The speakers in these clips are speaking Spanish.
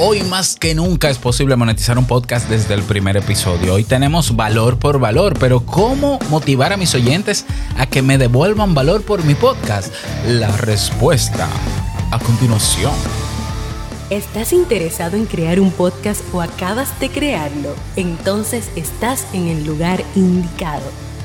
Hoy más que nunca es posible monetizar un podcast desde el primer episodio. Hoy tenemos valor por valor, pero ¿cómo motivar a mis oyentes a que me devuelvan valor por mi podcast? La respuesta a continuación. ¿Estás interesado en crear un podcast o acabas de crearlo? Entonces estás en el lugar indicado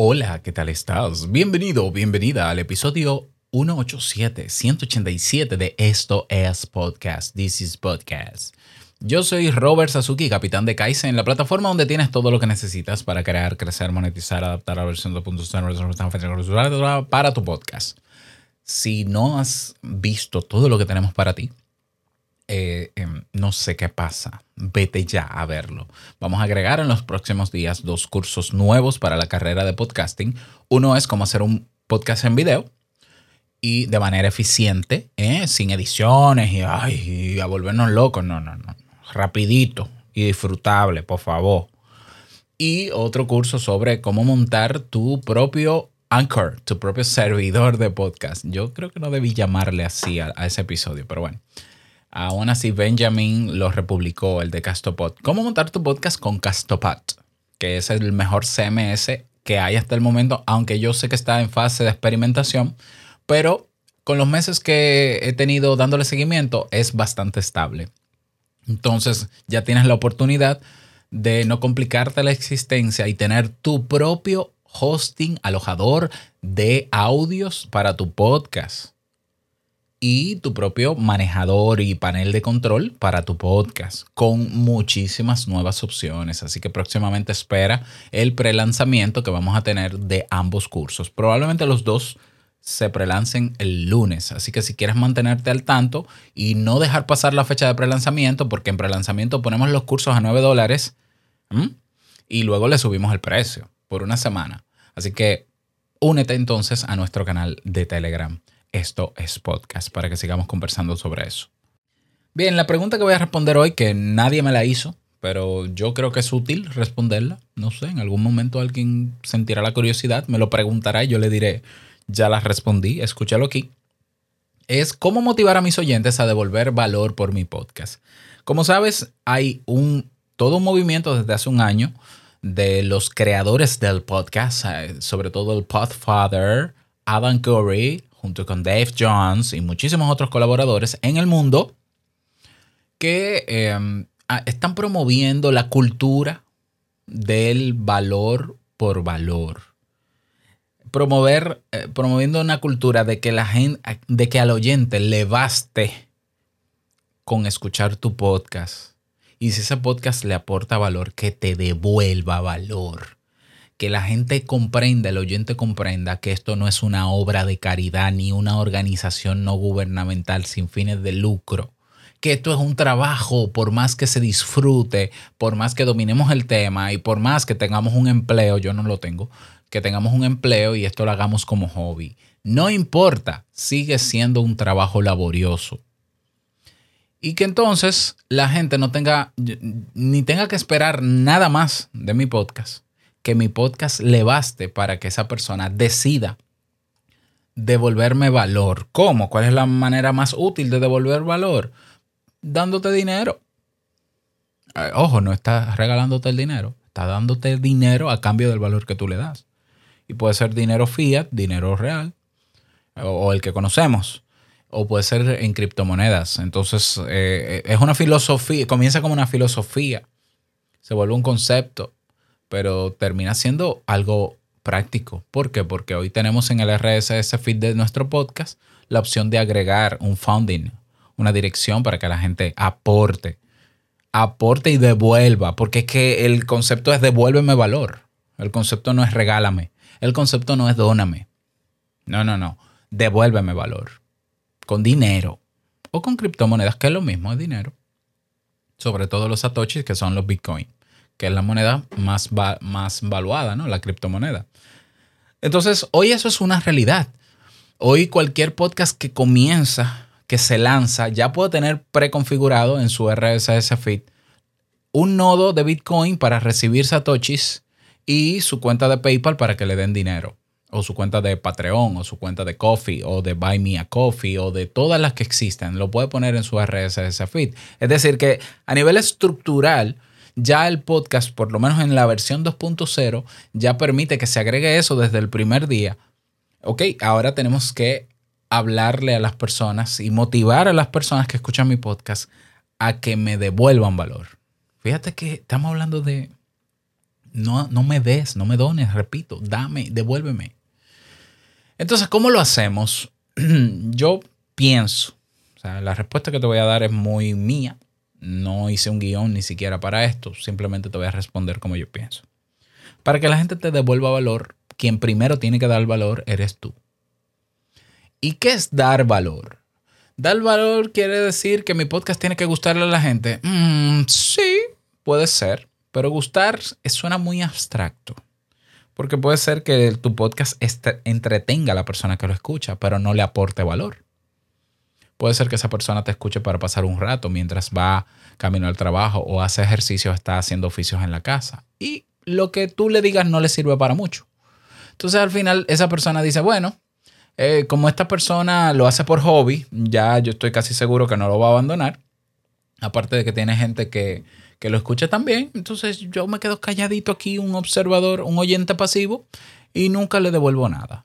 Hola, ¿qué tal estás? Bienvenido o bienvenida al episodio 187, 187 de Esto es Podcast. This is Podcast. Yo soy Robert Sasuki, capitán de Kaizen, la plataforma donde tienes todo lo que necesitas para crear, crecer, monetizar, adaptar la versión 2.0 para tu podcast. Si no has visto todo lo que tenemos para ti, eh, em, no sé qué pasa. Vete ya a verlo. Vamos a agregar en los próximos días dos cursos nuevos para la carrera de podcasting. Uno es cómo hacer un podcast en video y de manera eficiente, ¿eh? sin ediciones y, ay, a volvernos locos. No, no, no. Rapidito y disfrutable, por favor. Y otro curso sobre cómo montar tu propio Anchor, tu propio servidor de podcast. Yo creo que no debí llamarle así a ese episodio, pero bueno. Aún así, Benjamin lo republicó, el de Castopod. ¿Cómo montar tu podcast con Castopod? Que es el mejor CMS que hay hasta el momento, aunque yo sé que está en fase de experimentación, pero con los meses que he tenido dándole seguimiento es bastante estable. Entonces ya tienes la oportunidad de no complicarte la existencia y tener tu propio hosting, alojador de audios para tu podcast y tu propio manejador y panel de control para tu podcast con muchísimas nuevas opciones. Así que próximamente espera el prelanzamiento que vamos a tener de ambos cursos. Probablemente los dos se prelancen el lunes. Así que si quieres mantenerte al tanto y no dejar pasar la fecha de prelanzamiento, porque en prelanzamiento ponemos los cursos a 9 dólares y luego le subimos el precio por una semana. Así que únete entonces a nuestro canal de Telegram. Esto es podcast para que sigamos conversando sobre eso. Bien, la pregunta que voy a responder hoy, que nadie me la hizo, pero yo creo que es útil responderla. No sé, en algún momento alguien sentirá la curiosidad, me lo preguntará y yo le diré, ya la respondí, escúchalo aquí. Es cómo motivar a mis oyentes a devolver valor por mi podcast. Como sabes, hay un todo un movimiento desde hace un año de los creadores del podcast, eh, sobre todo el Podfather, Adam Curry, junto con Dave Jones y muchísimos otros colaboradores en el mundo que em, están promoviendo la cultura del valor por valor. Promover, eh, promoviendo una cultura de que la gente, de que al oyente le baste con escuchar tu podcast. Y si ese podcast le aporta valor, que te devuelva valor que la gente comprenda, el oyente comprenda que esto no es una obra de caridad ni una organización no gubernamental sin fines de lucro, que esto es un trabajo, por más que se disfrute, por más que dominemos el tema y por más que tengamos un empleo, yo no lo tengo, que tengamos un empleo y esto lo hagamos como hobby. No importa, sigue siendo un trabajo laborioso. Y que entonces la gente no tenga, ni tenga que esperar nada más de mi podcast que mi podcast le baste para que esa persona decida devolverme valor. ¿Cómo? ¿Cuál es la manera más útil de devolver valor? Dándote dinero. Eh, ojo, no estás regalándote el dinero, está dándote dinero a cambio del valor que tú le das. Y puede ser dinero fiat, dinero real, o, el que conocemos, o puede ser en criptomonedas. Entonces, eh, es una filosofía, comienza como una filosofía, se vuelve un concepto pero termina siendo algo práctico. ¿Por qué? Porque hoy tenemos en el RSS feed de nuestro podcast la opción de agregar un founding, una dirección para que la gente aporte, aporte y devuelva, porque es que el concepto es devuélveme valor. El concepto no es regálame. El concepto no es dóname. No, no, no. Devuélveme valor. Con dinero o con criptomonedas, que es lo mismo, es dinero. sobre todo los satoshis, que son los bitcoin, que es la moneda más, más valuada, ¿no? La criptomoneda. Entonces, hoy eso es una realidad. Hoy cualquier podcast que comienza, que se lanza, ya puede tener preconfigurado en su RSS feed un nodo de Bitcoin para recibir satoshis y su cuenta de PayPal para que le den dinero. O su cuenta de Patreon, o su cuenta de Coffee, o de Buy Me a Coffee, o de todas las que existen. Lo puede poner en su RSS feed. Es decir, que a nivel estructural, ya el podcast, por lo menos en la versión 2.0, ya permite que se agregue eso desde el primer día. Ok, ahora tenemos que hablarle a las personas y motivar a las personas que escuchan mi podcast a que me devuelvan valor. Fíjate que estamos hablando de no, no me des, no me dones, repito, dame, devuélveme. Entonces, ¿cómo lo hacemos? Yo pienso, o sea, la respuesta que te voy a dar es muy mía, no hice un guion ni siquiera para esto, simplemente te voy a responder como yo pienso. Para que la gente te devuelva valor, quien primero tiene que dar valor eres tú. ¿Y qué es dar valor? Dar valor quiere decir que mi podcast tiene que gustarle a la gente. Mm, sí, puede ser, pero gustar suena muy abstracto. Porque puede ser que tu podcast entretenga a la persona que lo escucha, pero no le aporte valor. Puede ser que esa persona te escuche para pasar un rato mientras va camino al trabajo o hace ejercicio, está haciendo oficios en la casa. Y lo que tú le digas no le sirve para mucho. Entonces al final esa persona dice, bueno, eh, como esta persona lo hace por hobby, ya yo estoy casi seguro que no lo va a abandonar. Aparte de que tiene gente que, que lo escucha también, entonces yo me quedo calladito aquí, un observador, un oyente pasivo, y nunca le devuelvo nada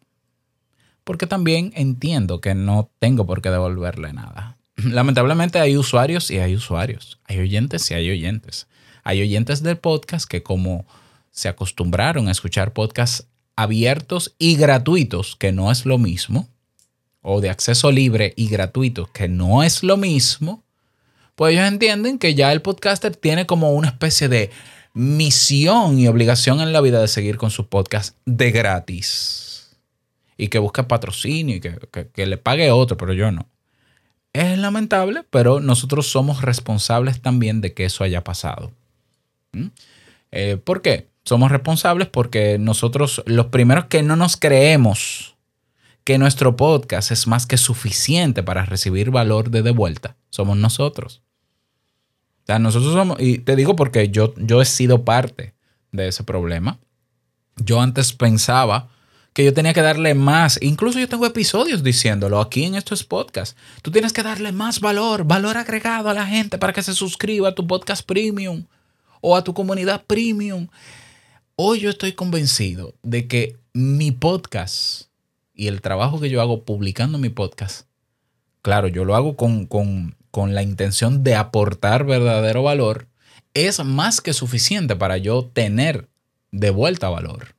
porque también entiendo que no tengo por qué devolverle nada. Lamentablemente hay usuarios y hay usuarios, hay oyentes y hay oyentes. Hay oyentes del podcast que como se acostumbraron a escuchar podcasts abiertos y gratuitos, que no es lo mismo, o de acceso libre y gratuito, que no es lo mismo, pues ellos entienden que ya el podcaster tiene como una especie de misión y obligación en la vida de seguir con su podcast de gratis y que busque patrocinio y que, le pague otro, pero yo no. Es lamentable, pero nosotros somos responsables también de que eso haya pasado. ¿Mm? Eh, ¿Por qué? Somos responsables porque nosotros, los primeros que no nos creemos que nuestro podcast es más que suficiente para recibir valor de, de vuelta, somos nosotros. O sea, nosotros somos, y te digo porque yo, yo he sido parte de ese problema. Yo antes pensaba que yo tenía que darle más. Incluso yo tengo episodios diciéndolo aquí en estos podcasts. Tú tienes que darle más valor, valor agregado a la gente para que se suscriba a tu podcast premium o a tu comunidad premium. Hoy yo estoy convencido de que mi podcast y el trabajo que yo hago publicando mi podcast, claro, yo lo hago con, con, con la intención de aportar verdadero valor, es más que suficiente para yo tener de vuelta valor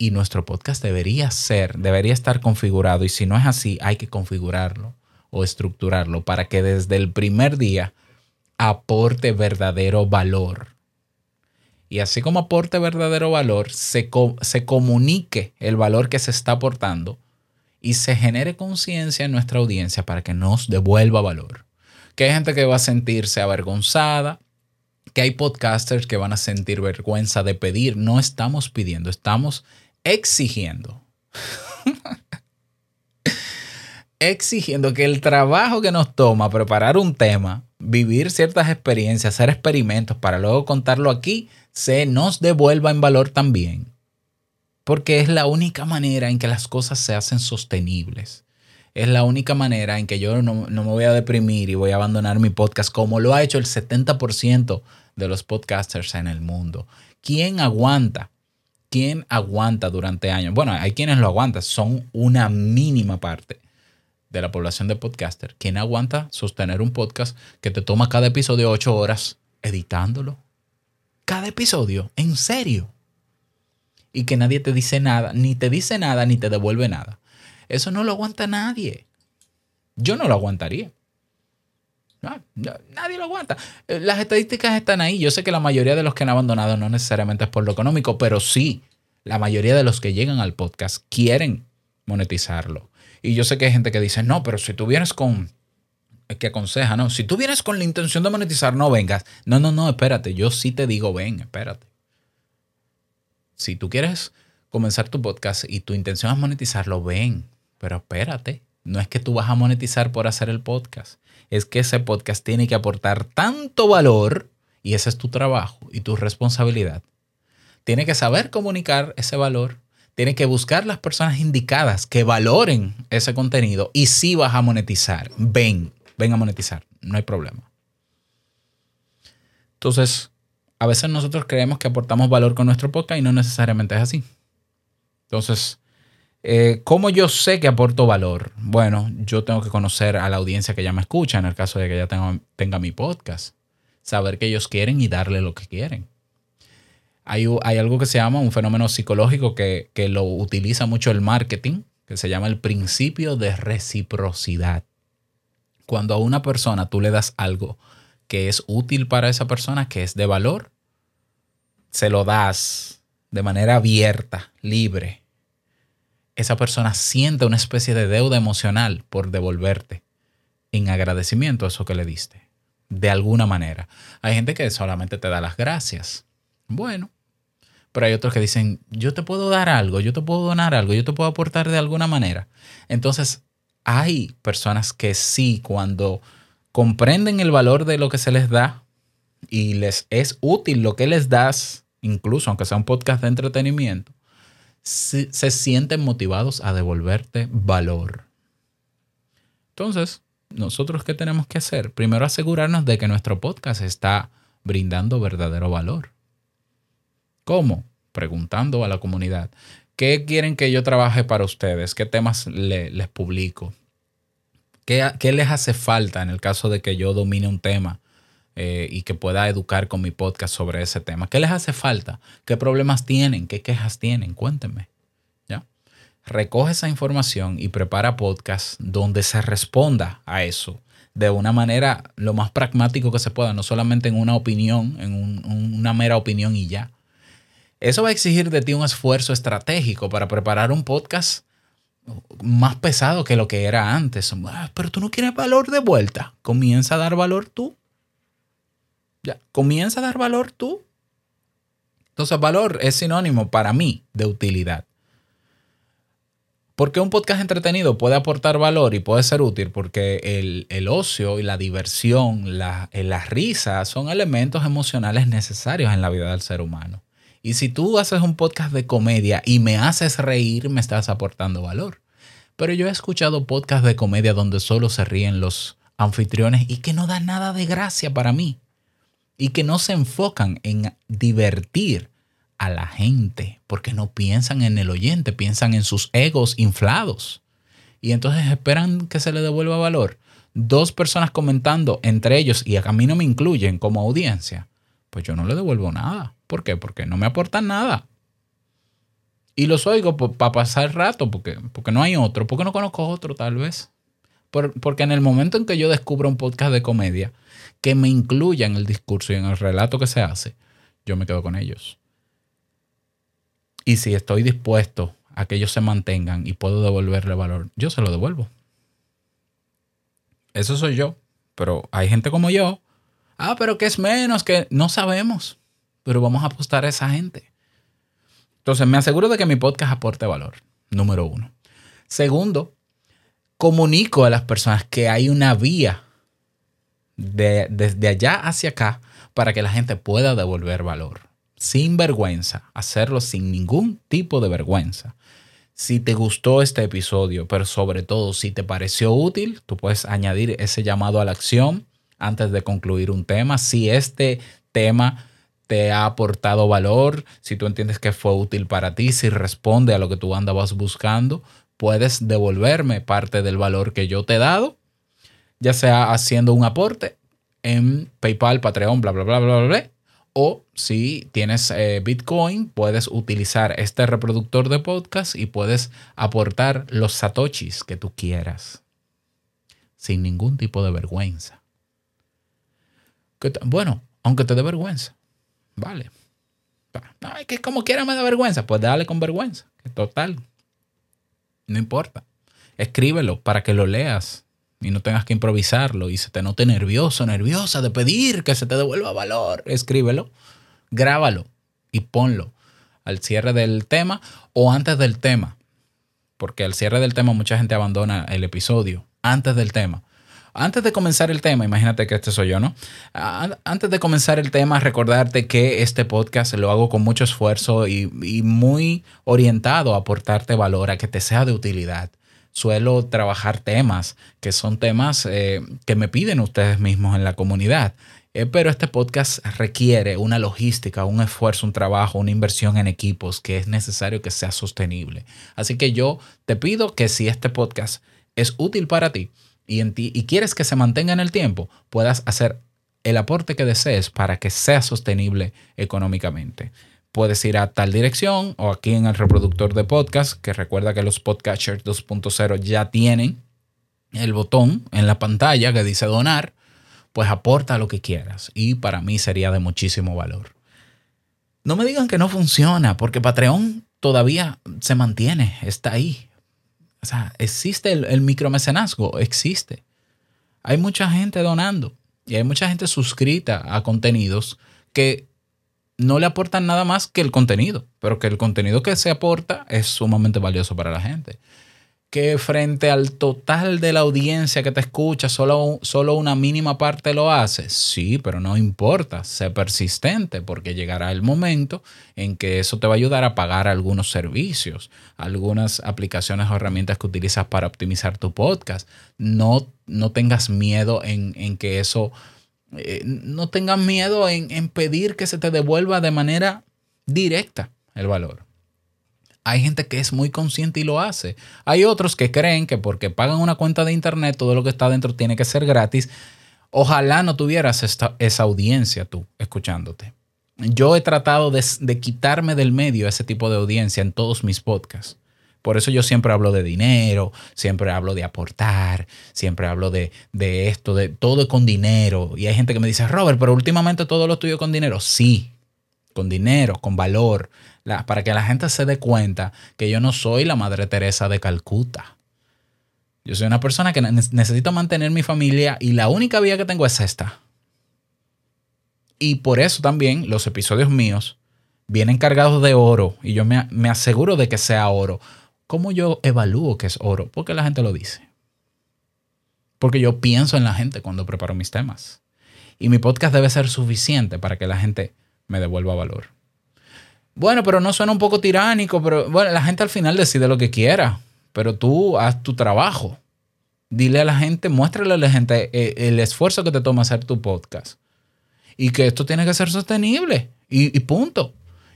y nuestro podcast debería ser, debería estar configurado y si no es así, hay que configurarlo o estructurarlo para que desde el primer día aporte verdadero valor. Y así como aporte verdadero valor, se, se comunique el valor que se está aportando y se genere conciencia en nuestra audiencia para que nos devuelva valor. Que hay gente que va a sentirse avergonzada, que hay podcasters que van a sentir vergüenza de pedir. No estamos pidiendo, estamos exigiendo, exigiendo que el trabajo que nos toma preparar un tema, vivir ciertas experiencias, hacer experimentos para luego contarlo aquí, se nos devuelva en valor también. Porque es la única manera en que las cosas se hacen sostenibles. Es la única manera en que yo no, no me voy a deprimir y voy a abandonar mi podcast como lo ha hecho el 70% de los podcasters en el mundo. ¿Quién aguanta ¿quién aguanta durante años? Bueno, hay quienes lo aguantan, son una mínima parte de la población de podcaster. ¿Quién aguanta sostener un podcast que te toma cada episodio ocho horas editándolo? Cada episodio, en serio. Y que nadie te dice nada, ni te dice nada, ni te devuelve nada. Eso no lo aguanta nadie. Yo no lo aguantaría. Nadie lo aguanta. Eh, las estadísticas están ahí. Yo sé que la mayoría de los que han abandonado no necesariamente es por lo económico, pero sí, la mayoría de los que llegan al podcast quieren monetizarlo. Y yo sé que hay gente que dice, no, pero si tú vienes con, que aconseja, ¿no? Si tú vienes con la intención de monetizar, no vengas. No, no, no, espérate. Yo sí te digo, ven, espérate. Si tú quieres comenzar tu podcast y tu intención es monetizarlo, ven. Pero espérate. No es que tú vas a monetizar por hacer el podcast. Es que ese podcast tiene que aportar tanto valor y ese es tu trabajo y tu responsabilidad. Tiene que saber comunicar ese valor. Tiene que buscar las personas indicadas que valoren ese contenido y si vas a monetizar. Ven, ven a monetizar. No hay problema. Entonces, a veces nosotros creemos que aportamos valor con nuestro podcast y no necesariamente es así. Entonces, eh, ¿cómo yo sé que aporto valor? Bueno, yo tengo que conocer a la audiencia que ya me escucha en el caso de que ya tenga mi podcast saber que ellos quieren y darle lo que quieren. Hay, algo que se llama un fenómeno psicológico que, que lo utiliza mucho el marketing, que se llama el principio de reciprocidad. Cuando a una persona tú le das algo que es útil para esa persona, que es de valor, se lo das de manera abierta, libre. Esa persona siente una especie de deuda emocional por devolverte en agradecimiento a eso que le diste de alguna manera. Hay gente que solamente te da las gracias. Bueno, pero hay otros que dicen, yo te puedo dar algo, yo te puedo donar algo, yo te puedo aportar de alguna manera. Entonces, hay personas que sí, cuando comprenden el valor de lo que se les da y les es útil lo que les das, incluso aunque sea un podcast de entretenimiento, se, sienten motivados a devolverte valor. Entonces, nosotros qué tenemos que hacer? Primero asegurarnos de que nuestro podcast está brindando verdadero valor. ¿Cómo? Preguntando a la comunidad. ¿Qué quieren que yo trabaje para ustedes? ¿Qué temas les publico? ¿Qué, ¿Qué, les hace falta en el caso de que yo domine un tema eh, y que pueda educar con mi podcast sobre ese tema? ¿Qué les hace falta? ¿Qué problemas tienen? ¿Qué quejas tienen? Cuéntenme recoge esa información y prepara podcast donde se responda a eso de una manera lo más pragmático que se pueda, no solamente en una opinión, en una mera opinión y ya. Eso va a exigir de ti un esfuerzo estratégico para preparar un podcast más pesado que lo que era antes. Ah, pero tú no quieres valor de vuelta. Comienza a dar valor tú. Ya, comienza a dar valor tú. Entonces, valor es sinónimo para mí de utilidad. Porque un podcast entretenido puede aportar valor y puede ser útil porque el, ocio y la diversión, la, eh, la risa son elementos emocionales necesarios en la vida del ser humano. Y si tú haces un podcast de comedia y me haces reír, me estás aportando valor. Pero yo he escuchado podcasts de comedia donde solo se ríen los anfitriones y que no dan nada de gracia para mí. Y que no se enfocan en divertir a la gente, porque no piensan en el oyente, piensan en sus egos inflados. Y entonces esperan que se le devuelva valor. Dos personas comentando entre ellos, y a mí no me incluyen como audiencia, pues yo no le devuelvo nada. ¿Por qué? Porque no me aportan nada. Y los oigo para pasar rato, porque, porque no hay otro, porque no conozco otro tal vez. Porque en el momento en que yo descubro un podcast de comedia que me incluya en el discurso y en el relato que se hace, yo me quedo con ellos. Y si estoy dispuesto a que ellos se mantengan y puedo devolverle valor, yo se lo devuelvo. Eso soy yo. Pero hay gente como yo. Ah, pero que es menos, que no sabemos. Pero vamos a apostar a esa gente. Entonces me aseguro de que mi podcast aporte valor. Número uno. Segundo, comunico a las personas que hay una vía de, desde allá hacia acá para que la gente pueda devolver valor sin vergüenza, hacerlo sin ningún tipo de vergüenza. Si te gustó este episodio, pero sobre todo si te pareció útil, tú puedes añadir ese llamado a la acción antes de concluir un tema. Si este tema te ha aportado valor, si tú entiendes que fue útil para ti, si responde a lo que tú andabas buscando, puedes devolverme parte del valor que yo te he dado, ya sea haciendo un aporte en PayPal, Patreon, bla, bla, bla, bla, bla, bla o si tienes eh, Bitcoin, puedes utilizar este reproductor de podcast y puedes aportar los satoshis que tú quieras. Sin ningún tipo de vergüenza. Bueno, aunque te dé vergüenza. Vale. No, es que como quiera me da vergüenza. Pues dale con vergüenza. Total. No importa. Escríbelo para que lo leas y no tengas que improvisarlo y se te note nervioso, nerviosa de pedir que se te devuelva valor, escríbelo, grábalo y ponlo al cierre del tema o antes del tema. Porque al cierre del tema mucha gente abandona el episodio antes del tema. Antes de comenzar el tema, imagínate que este soy yo, ¿no? Antes de comenzar el tema, recordarte que este podcast lo hago con mucho esfuerzo y, muy orientado a aportarte valor, a que te sea de utilidad. Suelo trabajar temas que son temas eh, que me piden ustedes mismos en la comunidad. Eh, pero este podcast requiere una logística, un esfuerzo, un trabajo, una inversión en equipos que es necesario que sea sostenible. Así que yo te pido que si este podcast es útil para ti, y, en ti, y quieres que se mantenga en el tiempo, puedas hacer el aporte que desees para que sea sostenible económicamente. Puedes ir a tal dirección o aquí en el reproductor de podcast, que recuerda que los Podcasters 2.0 ya tienen el botón en la pantalla que dice donar, pues aporta lo que quieras y para mí sería de muchísimo valor. No me digan que no funciona, porque Patreon todavía se mantiene, está ahí. O sea, existe el, micromecenazgo, existe. Hay mucha gente donando y hay mucha gente suscrita a contenidos que no le aportan nada más que el contenido, pero que el contenido que se aporta es sumamente valioso para la gente que frente al total de la audiencia que te escucha, solo, solo una mínima parte lo hace. Sí, pero no importa, sé persistente porque llegará el momento en que eso te va a ayudar a pagar algunos servicios, algunas aplicaciones o herramientas que utilizas para optimizar tu podcast. No, no tengas miedo en, que eso, eh, no tengas miedo en, en pedir que se te devuelva de manera directa el valor. Hay gente que es muy consciente y lo hace. Hay otros que creen que porque pagan una cuenta de internet, todo lo que está dentro tiene que ser gratis. Ojalá no tuvieras esa audiencia tú escuchándote. Yo he tratado de, quitarme del medio ese tipo de audiencia en todos mis podcasts. Por eso yo siempre hablo de dinero, siempre hablo de aportar, siempre hablo de, de, esto, de todo con dinero. Y hay gente que me dice, Robert, pero últimamente todo lo tuyo con dinero. Sí, con dinero, con valor, para que la gente se dé cuenta que yo no soy la Madre Teresa de Calcuta. Yo soy una persona que necesito mantener mi familia y la única vía que tengo es esta. Y por eso también los episodios míos vienen cargados de oro y yo me, me aseguro de que sea oro. ¿Cómo yo evalúo que es oro? Porque la gente lo dice. Porque yo pienso en la gente cuando preparo mis temas. Y mi podcast debe ser suficiente para que la gente me devuelva valor. Bueno, pero no suena un poco tiránico, pero bueno, la gente al final decide lo que quiera, pero tú haz tu trabajo. Dile a la gente, muéstrale a la gente eh, el, esfuerzo que te toma hacer tu podcast. Y que esto tiene que ser sostenible. Y, punto.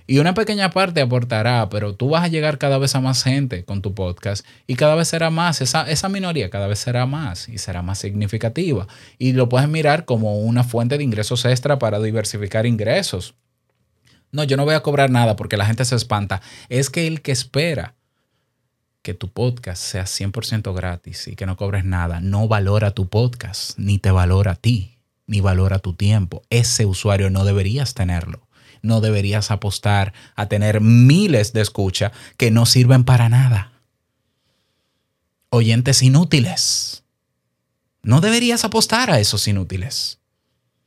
Y una pequeña parte aportará, pero tú vas a llegar cada vez a más gente con tu podcast y cada vez será más, esa, esa minoría cada vez será más y será más significativa. Y lo puedes mirar como una fuente de ingresos extra para diversificar ingresos no, yo no voy a cobrar nada porque la gente se espanta. Es que el que espera que tu podcast sea 100% gratis y que no cobres nada, no valora tu podcast, ni te valora a ti, ni valora tu tiempo. Ese usuario no deberías tenerlo. No deberías apostar a tener miles de escucha que no sirven para nada. Oyentes inútiles. No deberías apostar a esos inútiles.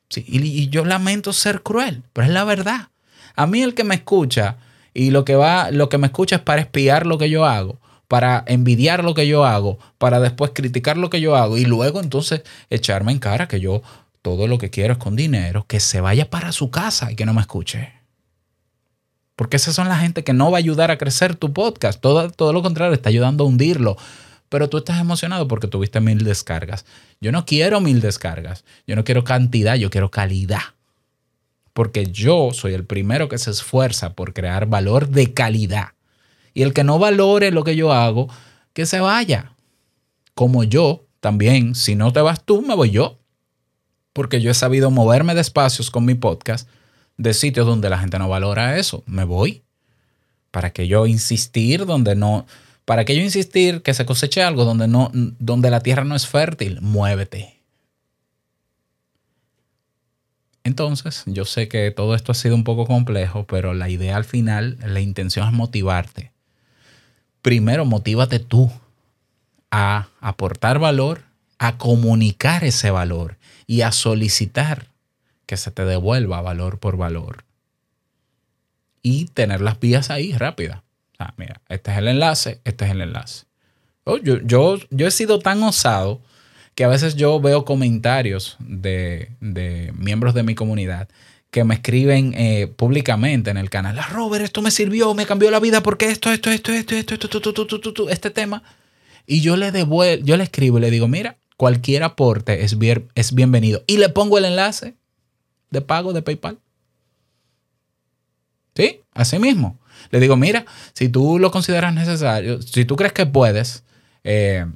Sí, y, y yo lamento ser cruel, pero es la verdad. A mí el que me escucha y lo que va, lo que me escucha es para espiar lo que yo hago, para envidiar lo que yo hago, para después criticar lo que yo hago y luego entonces echarme en cara que yo todo lo que quiero es con dinero, que se vaya para su casa y que no me escuche. Porque esas son la gente que no va a ayudar a crecer tu podcast. Todo, todo lo contrario, está ayudando a hundirlo. Pero tú estás emocionado porque tuviste mil descargas. Yo no quiero mil descargas. Yo no quiero cantidad, yo quiero calidad porque yo soy el primero que se esfuerza por crear valor de calidad. Y el que no valore lo que yo hago, que se vaya. Como yo también, si no te vas tú, me voy yo. Porque yo he sabido moverme de espacios con mi podcast, de sitios donde la gente no valora eso. Me voy. Para que yo insistir donde no, para que yo insistir que se coseche algo donde no, donde la tierra no es fértil, muévete. Entonces, yo sé que todo esto ha sido un poco complejo, pero la idea al final, la intención es motivarte. Primero, motívate tú a aportar valor a comunicar ese valor y a solicitar que se te devuelva valor por valor. Y tener las vías ahí rápidas. Mira, este es el enlace, este es el enlace. Oh, yo, yo, yo he sido tan osado que a veces yo veo comentarios de, miembros de mi comunidad que me escriben eh, públicamente en el canal, ah, Robert, esto me sirvió, me cambió la vida porque esto, esto, esto, esto, esto, esto, esto, esto, este tema. Y yo le devuelvo, yo le escribo y le digo, mira, cualquier aporte es, bien, es bienvenido. Y le pongo el enlace de pago de PayPal. ¿Sí? Así mismo. Le digo, mira, si tú lo consideras necesario, si tú crees que puedes, eh,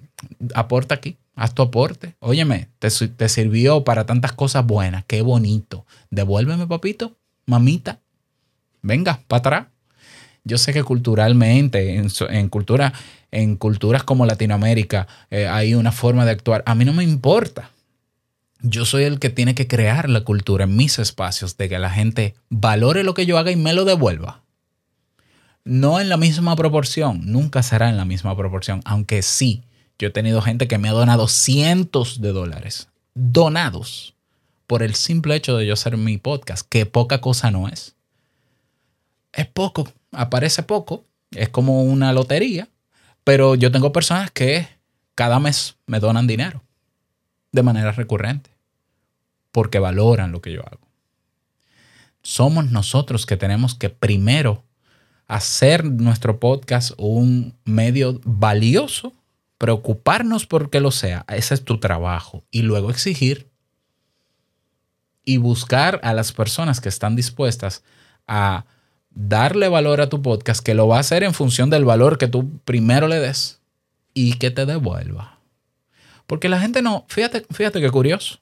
aporta aquí, haz tu aporte. Óyeme, te, te sirvió para tantas cosas buenas, qué bonito. Devuélveme, papito, mamita. Venga, para atrás. Yo sé que culturalmente, en, cultura, en culturas como Latinoamérica, eh, hay una forma de actuar. A mí no me importa. Yo soy el que tiene que crear la cultura en mis espacios, de que la gente valore lo que yo haga y me lo devuelva. No en la misma proporción, nunca será en la misma proporción, aunque sí, yo he tenido gente que me ha donado cientos de dólares, donados, por el simple hecho de yo hacer mi podcast, que poca cosa no es. Es poco, aparece poco, es como una lotería, pero yo tengo personas que cada mes me donan dinero de manera recurrente, porque valoran lo que yo hago. Somos nosotros que tenemos que primero hacer nuestro podcast un medio valioso, preocuparnos porque lo sea, ese es tu trabajo, y luego exigir y buscar a las personas que están dispuestas a darle valor a tu podcast, que lo va a hacer en función del valor que tú primero le des y que te devuelva. Porque la gente no, fíjate, fíjate qué curioso.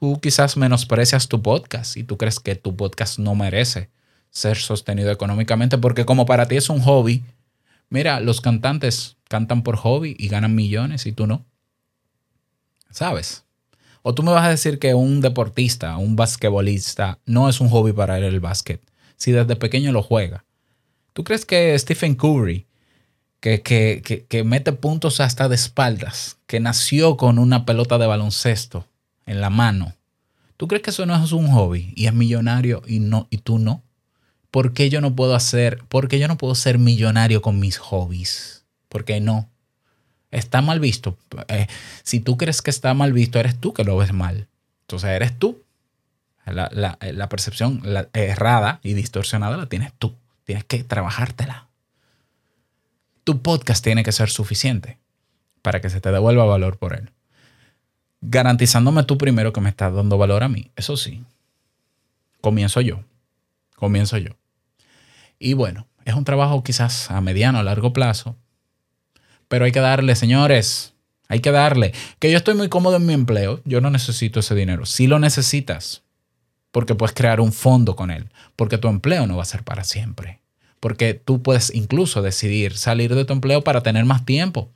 Tú quizás menosprecias tu podcast y tú crees que tu podcast no merece ser sostenido económicamente, porque como para ti es un hobby, mira, los cantantes cantan por hobby y ganan millones y tú no. ¿Sabes? O tú me vas a decir que un deportista, un basquetbolista, no es un hobby para él el básquet, si desde pequeño lo juega. ¿Tú crees que Stephen Curry, que, que, que, mete puntos hasta de espaldas, que nació con una pelota de baloncesto en la mano, ¿tú crees que eso no es un hobby y es millonario y, no, y tú no? ¿Por qué yo no puedo hacer, por qué yo no puedo ser millonario con mis hobbies? ¿Por qué no? Está mal visto. Eh, si tú crees que está mal visto, eres tú que lo ves mal. Entonces eres tú. La, percepción errada y distorsionada la tienes tú. Tienes que trabajártela. Tu podcast tiene que ser suficiente para que se te devuelva valor por él. Garantizándome tú primero que me estás dando valor a mí. Eso sí. Comienzo yo. Comienzo yo. Y bueno, es un trabajo quizás a mediano, a largo plazo, pero hay que darle, señores, hay que darle. Que yo estoy muy cómodo en mi empleo, yo no necesito ese dinero. Si lo necesitas, porque puedes crear un fondo con él, porque tu empleo no va a ser para siempre. Porque tú puedes incluso decidir salir de tu empleo para tener más tiempo,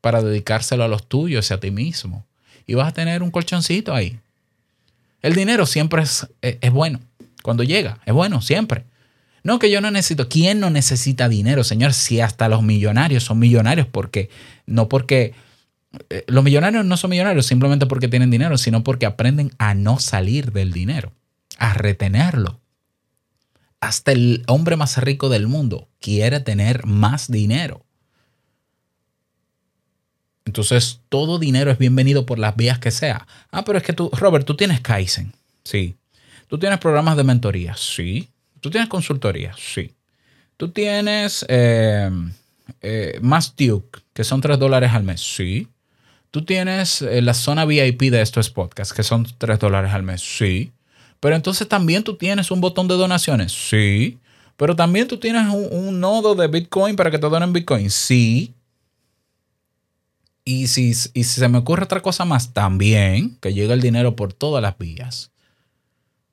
para dedicárselo a los tuyos y a ti mismo. Y vas a tener un colchoncito ahí. El dinero siempre es, es bueno. Cuando llega, es bueno, siempre. No, que yo no necesito. ¿Quién no necesita dinero, señor? Si hasta los millonarios son millonarios, porque no porque eh, los millonarios no son millonarios simplemente porque tienen dinero, sino porque aprenden a no salir del dinero, a retenerlo. Hasta el hombre más rico del mundo quiere tener más dinero. Entonces, todo dinero es bienvenido por las vías que sea. Ah, pero es que tú, Robert, tú tienes Kaizen. Sí. Tú tienes programas de mentoría. Sí. ¿Tú tienes consultoría? Sí. ¿Tú tienes eh, eh, más Duke, que son 3 dólares al mes? Sí. ¿Tú tienes eh, la zona VIP de estos podcasts, que son 3 dólares al mes? Sí. Pero entonces también tú tienes un botón de donaciones. Sí. Pero también tú tienes un, nodo de Bitcoin para que te donen Bitcoin. Sí. Y si, y si se me ocurre otra cosa más, también que llegue el dinero por todas las vías.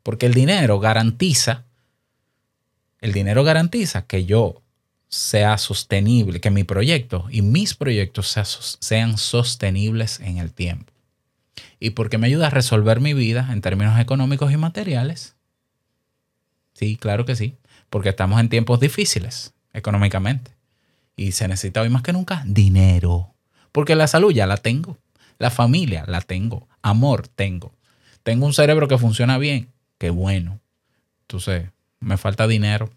Porque el dinero garantiza el dinero garantiza que yo sea sostenible, que mi proyecto y mis proyectos sean sostenibles en el tiempo. Y porque me ayuda a resolver mi vida en términos económicos y materiales. Sí, claro que sí. Porque estamos en tiempos difíciles económicamente. Y se necesita hoy más que nunca dinero. Porque la salud ya la tengo. La familia la tengo. Amor tengo. Tengo un cerebro que funciona bien. Qué bueno. Entonces, me falta dinero.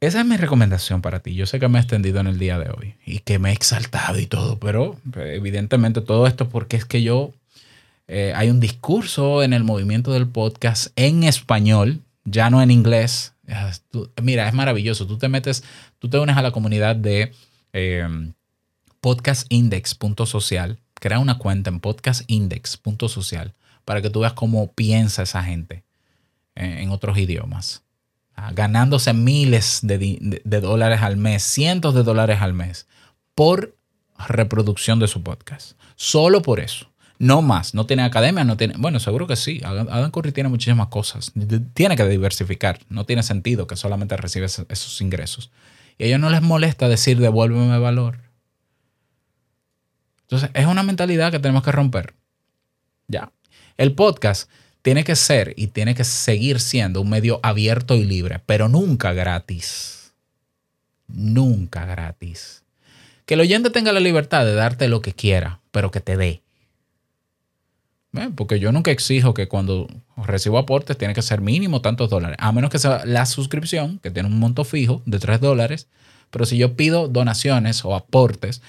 Esa es mi recomendación para ti. Yo sé que me he extendido en el día de hoy y que me he exaltado y todo, pero evidentemente todo esto porque es que yo eh, hay un discurso en el movimiento del podcast en español, ya no en inglés. mira, es maravilloso. Tú te metes, tú te unes a la comunidad de eh, podcastindex.social. Crea una cuenta en podcastindex.social para que tú veas cómo piensa esa gente eh, en otros idiomas. Ah, ganándose miles de, dólares al mes, cientos de dólares al mes, por reproducción de su podcast. Solo por eso. No más. No tiene academia, no tiene. Bueno, seguro que sí. Adam Curry tiene muchísimas cosas. Tiene que diversificar. No tiene sentido que solamente reciba esos ingresos. Y a ellos no les molesta decir devuélveme valor. Entonces, es una mentalidad que tenemos que romper. Ya. El podcast tiene que ser y tiene que seguir siendo un medio abierto y libre, pero nunca gratis. Nunca gratis. Que el oyente tenga la libertad de darte lo que quiera, pero que te dé. Porque yo nunca exijo que cuando recibo aportes tiene que ser mínimo tantos dólares, a menos que sea la suscripción, que tiene un monto fijo de 3 dólares. Pero si yo pido donaciones o aportes,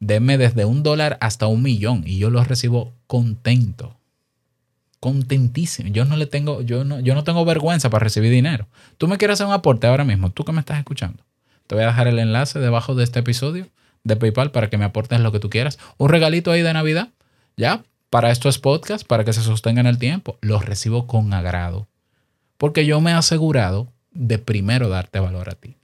denme desde un dólar hasta un millón y yo los recibo contento contentísimo. Yo no le tengo, yo no, yo no tengo vergüenza para recibir dinero. Tú me quieres hacer un aporte ahora mismo, tú que me estás escuchando. Te voy a dejar el enlace debajo de este episodio de PayPal para que me aportes lo que tú quieras. Un regalito ahí de Navidad, ¿ya? Para esto es podcast, para que se sostenga en el tiempo. Los recibo con agrado. Porque yo me he asegurado de primero darte valor a ti.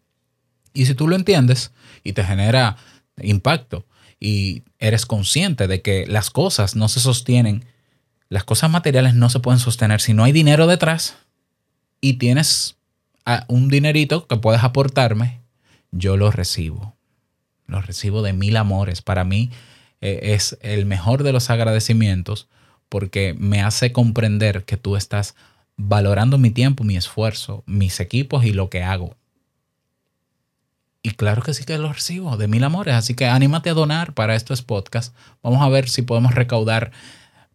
Y si tú lo entiendes y te genera impacto y eres consciente de que las cosas no se sostienen las cosas materiales no se pueden sostener si no hay dinero detrás y tienes ah, un dinerito que puedes aportarme, yo lo recibo. Lo recibo de mil amores. Para mí eh, es el mejor de los agradecimientos porque me hace comprender que tú estás valorando mi tiempo, mi esfuerzo, mis equipos y lo que hago. Y claro que sí que lo recibo de mil amores. Así que anímate a donar para estos podcasts. Vamos a ver si podemos recaudar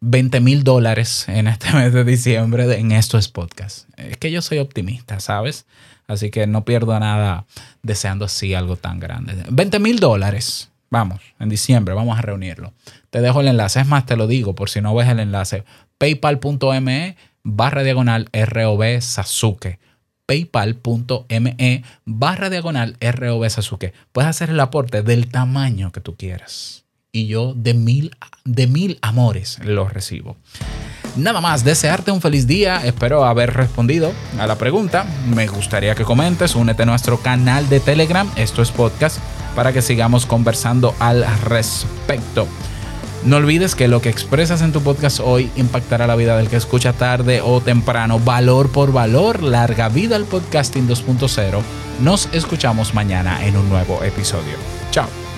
20 mil dólares en este mes de diciembre en estos podcasts. Es que yo soy optimista, ¿sabes? Así que no pierdo nada deseando así algo tan grande. 20 mil dólares. Vamos, en diciembre vamos a reunirlo. Te dejo el enlace. Es más, te lo digo por si no ves el enlace. paypal.me barra diagonal ROB Sasuke. paypal.me barra diagonal ROB Sasuke. Puedes hacer el aporte del tamaño que tú quieras y yo de mil, de mil amores los recibo. Nada más, desearte un feliz día. Espero haber respondido a la pregunta. Me gustaría que comentes, únete a nuestro canal de Telegram, esto es podcast, para que sigamos conversando al respecto. No olvides que lo que expresas en tu podcast hoy impactará la vida del que escucha tarde o temprano. Valor por valor, larga vida al podcasting 2.0. Nos escuchamos mañana en un nuevo episodio. Chao.